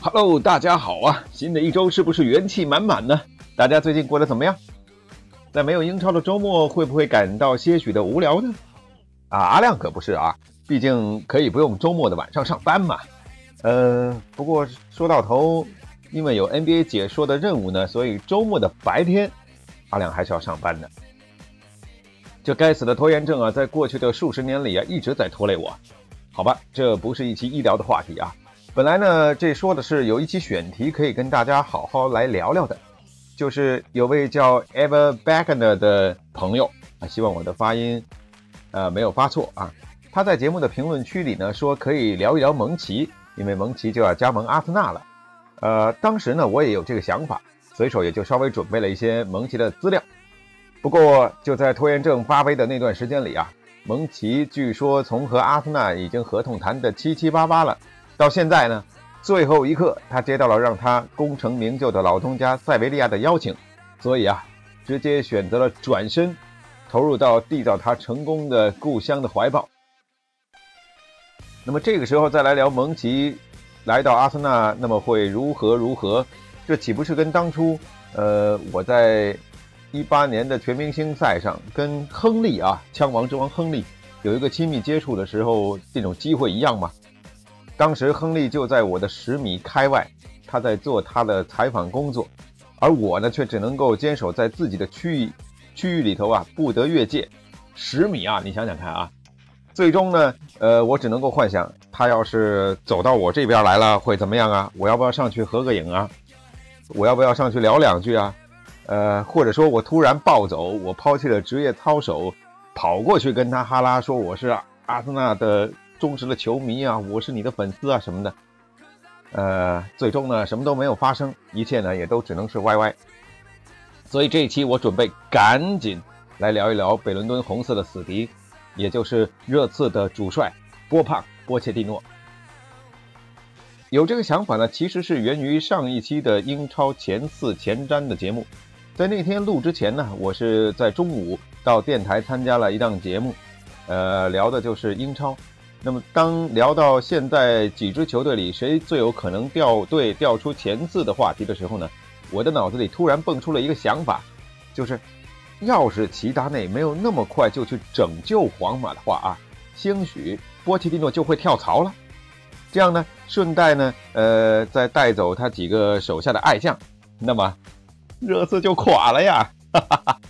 Hello，大家好啊！新的一周是不是元气满满呢？大家最近过得怎么样？在没有英超的周末，会不会感到些许的无聊呢？啊，阿亮可不是啊，毕竟可以不用周末的晚上上班嘛。呃，不过说到头，因为有 NBA 解说的任务呢，所以周末的白天，阿亮还是要上班的。这该死的拖延症啊，在过去的数十年里啊，一直在拖累我。好吧，这不是一期医疗的话题啊。本来呢，这说的是有一期选题可以跟大家好好来聊聊的，就是有位叫 Ever Bagner 的朋友啊，希望我的发音呃没有发错啊。他在节目的评论区里呢说可以聊一聊蒙奇，因为蒙奇就要加盟阿森纳了。呃，当时呢我也有这个想法，随手也就稍微准备了一些蒙奇的资料。不过就在拖延症发威的那段时间里啊，蒙奇据说从和阿森纳已经合同谈的七七八八了。到现在呢，最后一刻，他接到了让他功成名就的老东家塞维利亚的邀请，所以啊，直接选择了转身，投入到缔造他成功的故乡的怀抱。那么这个时候再来聊蒙奇来到阿森纳，那么会如何如何？这岂不是跟当初，呃，我在一八年的全明星赛上跟亨利啊，枪王之王亨利有一个亲密接触的时候这种机会一样吗？当时亨利就在我的十米开外，他在做他的采访工作，而我呢却只能够坚守在自己的区域区域里头啊，不得越界。十米啊，你想想看啊，最终呢，呃，我只能够幻想他要是走到我这边来了会怎么样啊？我要不要上去合个影啊？我要不要上去聊两句啊？呃，或者说我突然暴走，我抛弃了职业操守，跑过去跟他哈拉说我是阿森纳的。忠实的球迷啊，我是你的粉丝啊什么的，呃，最终呢什么都没有发生，一切呢也都只能是 YY。所以这一期我准备赶紧来聊一聊北伦敦红色的死敌，也就是热刺的主帅波胖波切蒂诺。有这个想法呢，其实是源于上一期的英超前四前瞻的节目。在那天录之前呢，我是在中午到电台参加了一档节目，呃，聊的就是英超。那么，当聊到现在几支球队里谁最有可能掉队掉出前四的话题的时候呢，我的脑子里突然蹦出了一个想法，就是，要是齐达内没有那么快就去拯救皇马的话啊，兴许波切蒂诺就会跳槽了。这样呢，顺带呢，呃，再带走他几个手下的爱将，那么热刺就垮了呀。哈哈哈。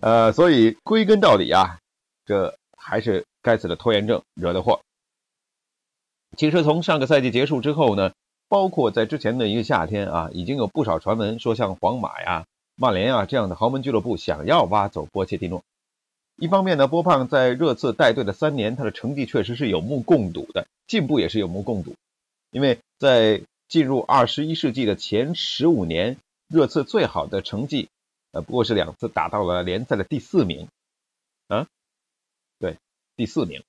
呃，所以归根到底啊，这还是该死的拖延症惹的祸。其实从上个赛季结束之后呢，包括在之前的一个夏天啊，已经有不少传闻说像皇马呀、曼联啊这样的豪门俱乐部想要挖走波切蒂诺。一方面呢，波胖在热刺带队的三年，他的成绩确实是有目共睹的，进步也是有目共睹。因为在进入二十一世纪的前十五年，热刺最好的成绩，呃，不过是两次打到了联赛的第四名，啊，对，第四名。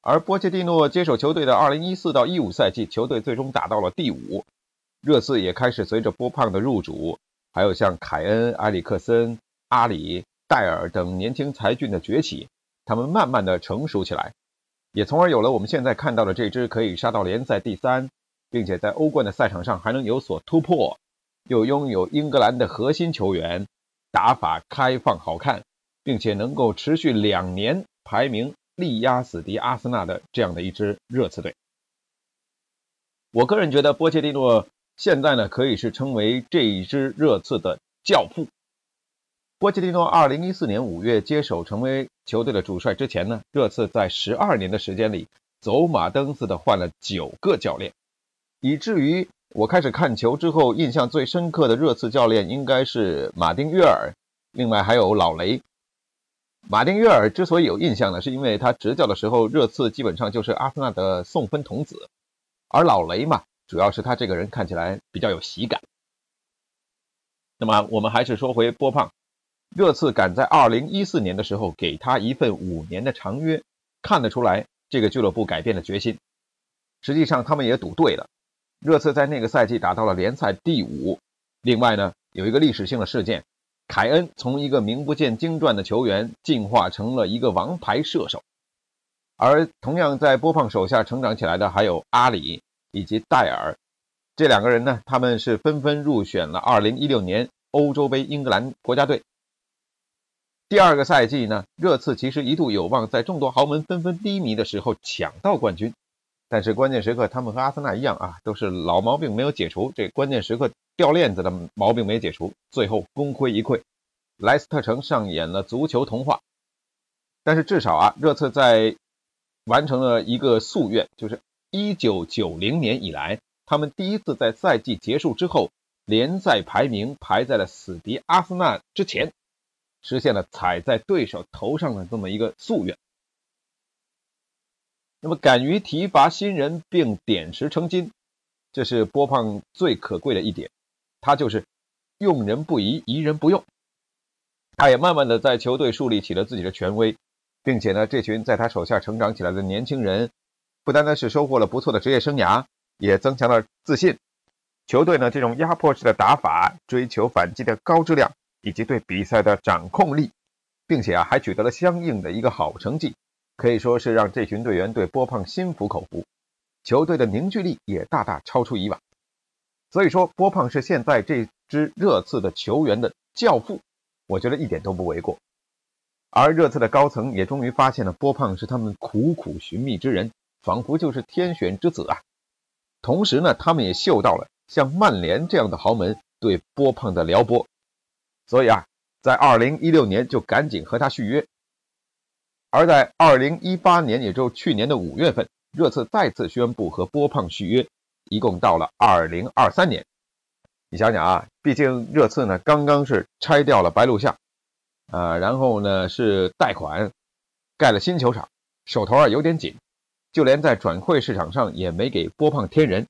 而波切蒂诺接手球队的2014到15赛季，球队最终打到了第五。热刺也开始随着波胖的入主，还有像凯恩、埃里克森、阿里、戴尔等年轻才俊的崛起，他们慢慢的成熟起来，也从而有了我们现在看到的这支可以杀到联赛第三，并且在欧冠的赛场上还能有所突破，又拥有英格兰的核心球员，打法开放好看，并且能够持续两年排名。力压死敌阿森纳的这样的一支热刺队，我个人觉得波切蒂诺现在呢可以是称为这一支热刺的教父。波切蒂诺二零一四年五月接手成为球队的主帅之前呢，热刺在十二年的时间里走马灯似的换了九个教练，以至于我开始看球之后，印象最深刻的热刺教练应该是马丁约尔，另外还有老雷。马丁约尔之所以有印象呢，是因为他执教的时候，热刺基本上就是阿森纳的送分童子，而老雷嘛，主要是他这个人看起来比较有喜感。那么我们还是说回波胖，热刺赶在2014年的时候给他一份五年的长约，看得出来这个俱乐部改变了决心。实际上他们也赌对了，热刺在那个赛季打到了联赛第五。另外呢，有一个历史性的事件，凯恩从一个名不见经传的球员进化成了一个王牌射手，而同样在波胖手下成长起来的还有阿里以及戴尔。这两个人呢，他们是纷纷入选了2016年欧洲杯英格兰国家队。第二个赛季呢，热刺其实一度有望在众多豪门纷纷低迷的时候抢到冠军，但是关键时刻他们和阿森纳一样啊，都是老毛病没有解除，这关键时刻掉链子的毛病没解除，最后功亏一篑。莱斯特城上演了足球童话，但是至少啊，热刺在完成了一个夙愿，就是1990年以来。他们第一次在赛季结束之后，联赛排名排在了死敌阿森纳之前，实现了踩在对手头上的这么一个夙愿。那么，敢于提拔新人并点石成金，这是波胖最可贵的一点。他就是用人不疑，疑人不用。他也慢慢的在球队树立起了自己的权威，并且呢，这群在他手下成长起来的年轻人，不单单是收获了不错的职业生涯。也增强了自信。球队呢，这种压迫式的打法，追求反击的高质量，以及对比赛的掌控力，并且啊，还取得了相应的一个好成绩，可以说是让这群队员对波胖心服口服。球队的凝聚力也大大超出以往。所以说，波胖是现在这支热刺的球员的教父，我觉得一点都不为过。而热刺的高层也终于发现了波胖是他们苦苦寻觅之人，仿佛就是天选之子啊。同时呢，他们也嗅到了像曼联这样的豪门对波胖的撩拨，所以啊，在2016年就赶紧和他续约。而在2018年，也就是去年的五月份，热刺再次宣布和波胖续约，一共到了2023年。你想想啊，毕竟热刺呢刚刚是拆掉了白鹿巷，啊，然后呢是贷款盖了新球场，手头啊有点紧。就连在转会市场上也没给波胖添人，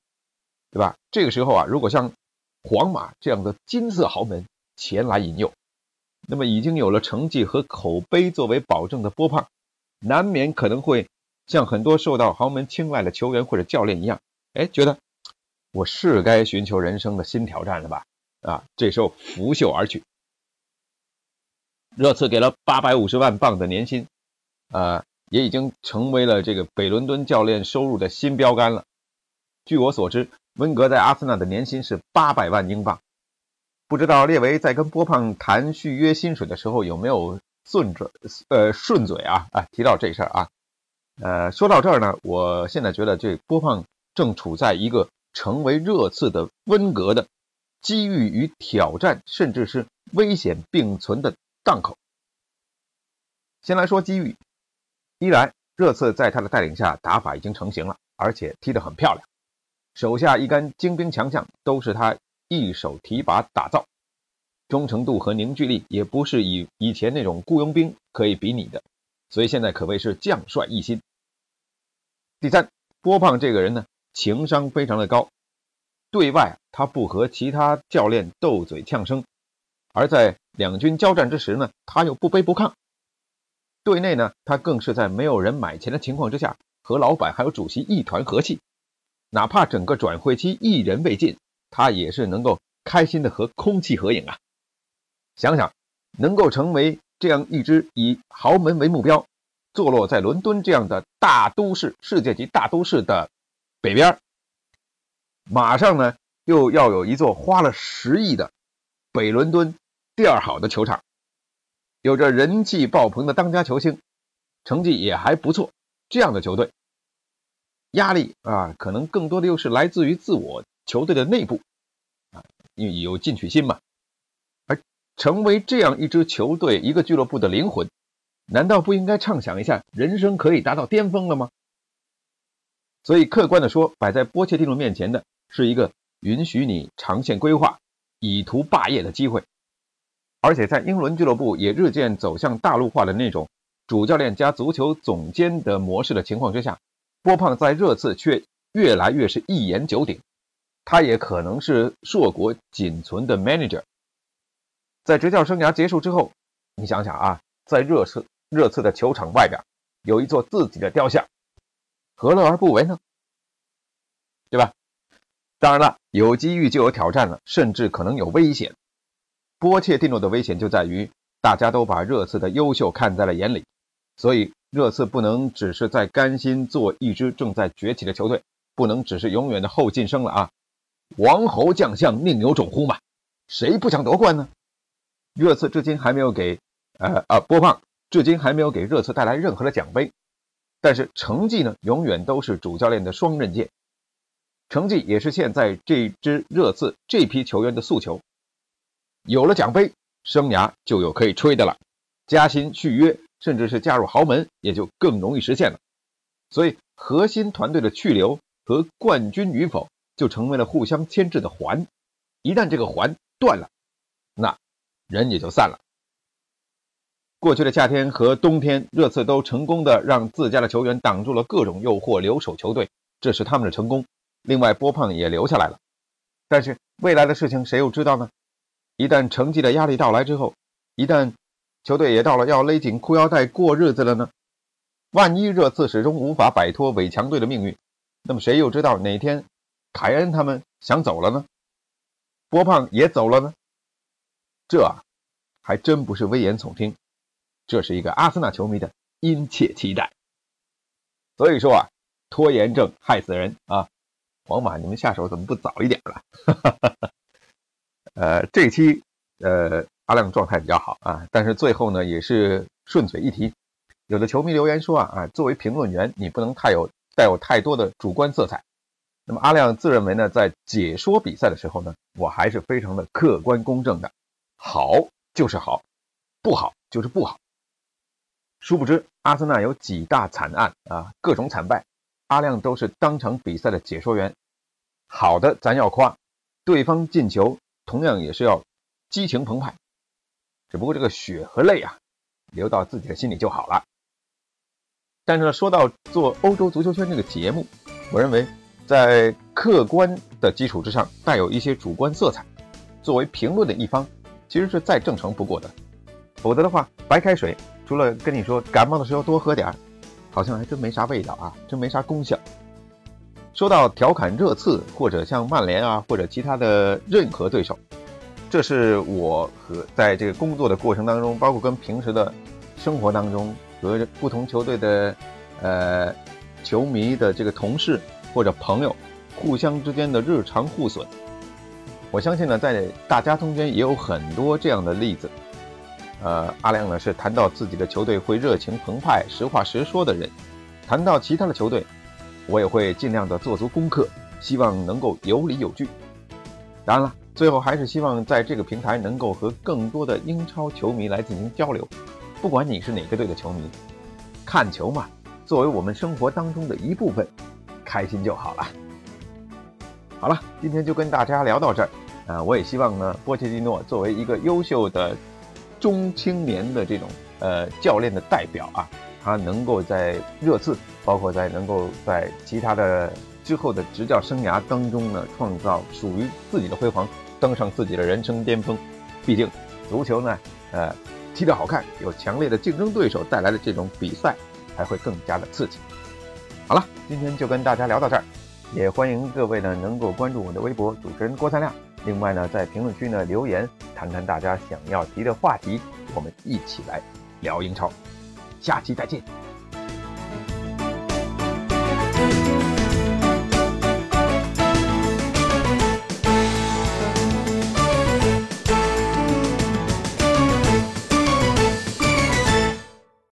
对吧？这个时候啊，如果像皇马这样的金色豪门前来引诱，那么已经有了成绩和口碑作为保证的波胖，难免可能会像很多受到豪门青睐的球员或者教练一样，哎，觉得我是该寻求人生的新挑战了吧？啊，这时候拂袖而去。热刺给了八百五十万镑的年薪，啊。也已经成为了这个北伦敦教练收入的新标杆了。据我所知，温格在阿森纳的年薪是八百万英镑。不知道列维在跟波胖谈续约薪水的时候有没有顺嘴呃顺嘴啊啊提到这事儿啊？呃，说到这儿呢，我现在觉得这波胖正处在一个成为热刺的温格的机遇与挑战，甚至是危险并存的档口。先来说机遇。一来，热刺在他的带领下打法已经成型了，而且踢得很漂亮，手下一干精兵强将都是他一手提拔打造，忠诚度和凝聚力也不是以以前那种雇佣兵可以比拟的，所以现在可谓是将帅一心。第三，波胖这个人呢，情商非常的高，对外他不和其他教练斗嘴呛声，而在两军交战之时呢，他又不卑不亢。对内呢，他更是在没有人买钱的情况之下，和老板还有主席一团和气，哪怕整个转会期一人未进，他也是能够开心的和空气合影啊！想想，能够成为这样一支以豪门为目标、坐落在伦敦这样的大都市、世界级大都市的北边，马上呢又要有一座花了十亿的北伦敦第二好的球场。有着人气爆棚的当家球星，成绩也还不错。这样的球队，压力啊，可能更多的又是来自于自我球队的内部啊，因为有进取心嘛。而成为这样一支球队、一个俱乐部的灵魂，难道不应该畅想一下人生可以达到巅峰了吗？所以，客观的说，摆在波切蒂诺面前的是一个允许你长线规划、以图霸业的机会。而且在英伦俱乐部也日渐走向大陆化的那种主教练加足球总监的模式的情况之下，波胖在热刺却越来越是一言九鼎。他也可能是硕果仅存的 manager。在执教生涯结束之后，你想想啊，在热刺热刺的球场外边有一座自己的雕像，何乐而不为呢？对吧？当然了，有机遇就有挑战了，甚至可能有危险。波切蒂诺的危险就在于，大家都把热刺的优秀看在了眼里，所以热刺不能只是在甘心做一支正在崛起的球队，不能只是永远的后进生了啊！王侯将相宁有种乎嘛？谁不想夺冠呢？热刺至今还没有给，呃啊，波胖至今还没有给热刺带来任何的奖杯，但是成绩呢，永远都是主教练的双刃剑。成绩也是现在这支热刺这批球员的诉求。有了奖杯，生涯就有可以吹的了，加薪续约，甚至是加入豪门，也就更容易实现了。所以，核心团队的去留和冠军与否，就成为了互相牵制的环。一旦这个环断了，那人也就散了。过去的夏天和冬天，热刺都成功的让自家的球员挡住了各种诱惑，留守球队，这是他们的成功。另外，波胖也留下来了，但是未来的事情谁又知道呢？一旦成绩的压力到来之后，一旦球队也到了要勒紧裤腰带过日子了呢？万一热刺始终无法摆脱伪强队的命运，那么谁又知道哪天凯恩他们想走了呢？波胖也走了呢？这啊，还真不是危言耸听，这是一个阿森纳球迷的殷切期待。所以说啊，拖延症害死人啊！皇马，你们下手怎么不早一点了？呃，这期呃阿亮状态比较好啊，但是最后呢也是顺嘴一提，有的球迷留言说啊啊，作为评论员，你不能太有带有太多的主观色彩。那么阿亮自认为呢，在解说比赛的时候呢，我还是非常的客观公正的，好就是好，不好就是不好。殊不知阿森纳有几大惨案啊，各种惨败。阿亮都是当场比赛的解说员，好的咱要夸，对方进球同样也是要激情澎湃，只不过这个血和泪啊，流到自己的心里就好了。但是呢，说到做欧洲足球圈这个节目，我认为在客观的基础之上带有一些主观色彩，作为评论的一方，其实是再正常不过的。否则的话，白开水除了跟你说感冒的时候多喝点儿。好像还真没啥味道啊，真没啥功效。说到调侃热刺，或者像曼联啊，或者其他的任何对手，这是我和在这个工作的过程当中，包括跟平时的生活当中和不同球队的呃球迷的这个同事或者朋友互相之间的日常互损。我相信呢，在大家中间也有很多这样的例子。呃，阿亮呢是谈到自己的球队会热情澎湃、实话实说的人，谈到其他的球队，我也会尽量的做足功课，希望能够有理有据。当然了，最后还是希望在这个平台能够和更多的英超球迷来进行交流，不管你是哪个队的球迷，看球嘛，作为我们生活当中的一部分，开心就好了。好了，今天就跟大家聊到这儿，啊，我也希望呢，波切蒂诺作为一个优秀的。中青年的这种呃教练的代表啊，他能够在热刺，包括在能够在其他的之后的执教生涯当中呢，创造属于自己的辉煌，登上自己的人生巅峰。毕竟足球呢，呃，踢得好看，有强烈的竞争对手带来的这种比赛，才会更加的刺激。好了，今天就跟大家聊到这儿，也欢迎各位呢能够关注我的微博主持人郭三亮。另外呢，在评论区呢留言，谈谈大家想要提的话题，我们一起来聊英超。下期再见。